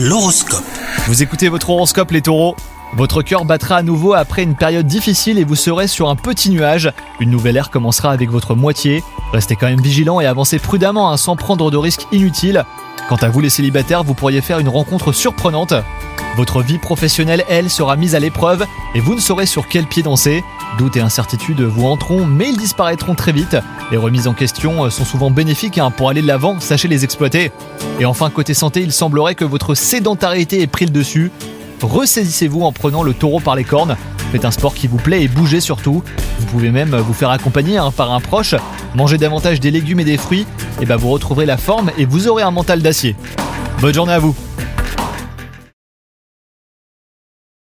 L'horoscope. Vous écoutez votre horoscope les taureaux Votre cœur battra à nouveau après une période difficile et vous serez sur un petit nuage. Une nouvelle ère commencera avec votre moitié. Restez quand même vigilant et avancez prudemment hein, sans prendre de risques inutiles. Quant à vous les célibataires, vous pourriez faire une rencontre surprenante. Votre vie professionnelle, elle, sera mise à l'épreuve et vous ne saurez sur quel pied danser. Doutes et incertitudes vous entreront, mais ils disparaîtront très vite. Les remises en question euh, sont souvent bénéfiques hein, pour aller de l'avant, sachez les exploiter. Et enfin, côté santé, il semblerait que votre sédentarité ait pris le dessus. Ressaisissez-vous en prenant le taureau par les cornes. Faites un sport qui vous plaît et bougez surtout. Vous pouvez même vous faire accompagner hein, par un proche. Mangez davantage des légumes et des fruits, et ben vous retrouverez la forme et vous aurez un mental d'acier. Bonne journée à vous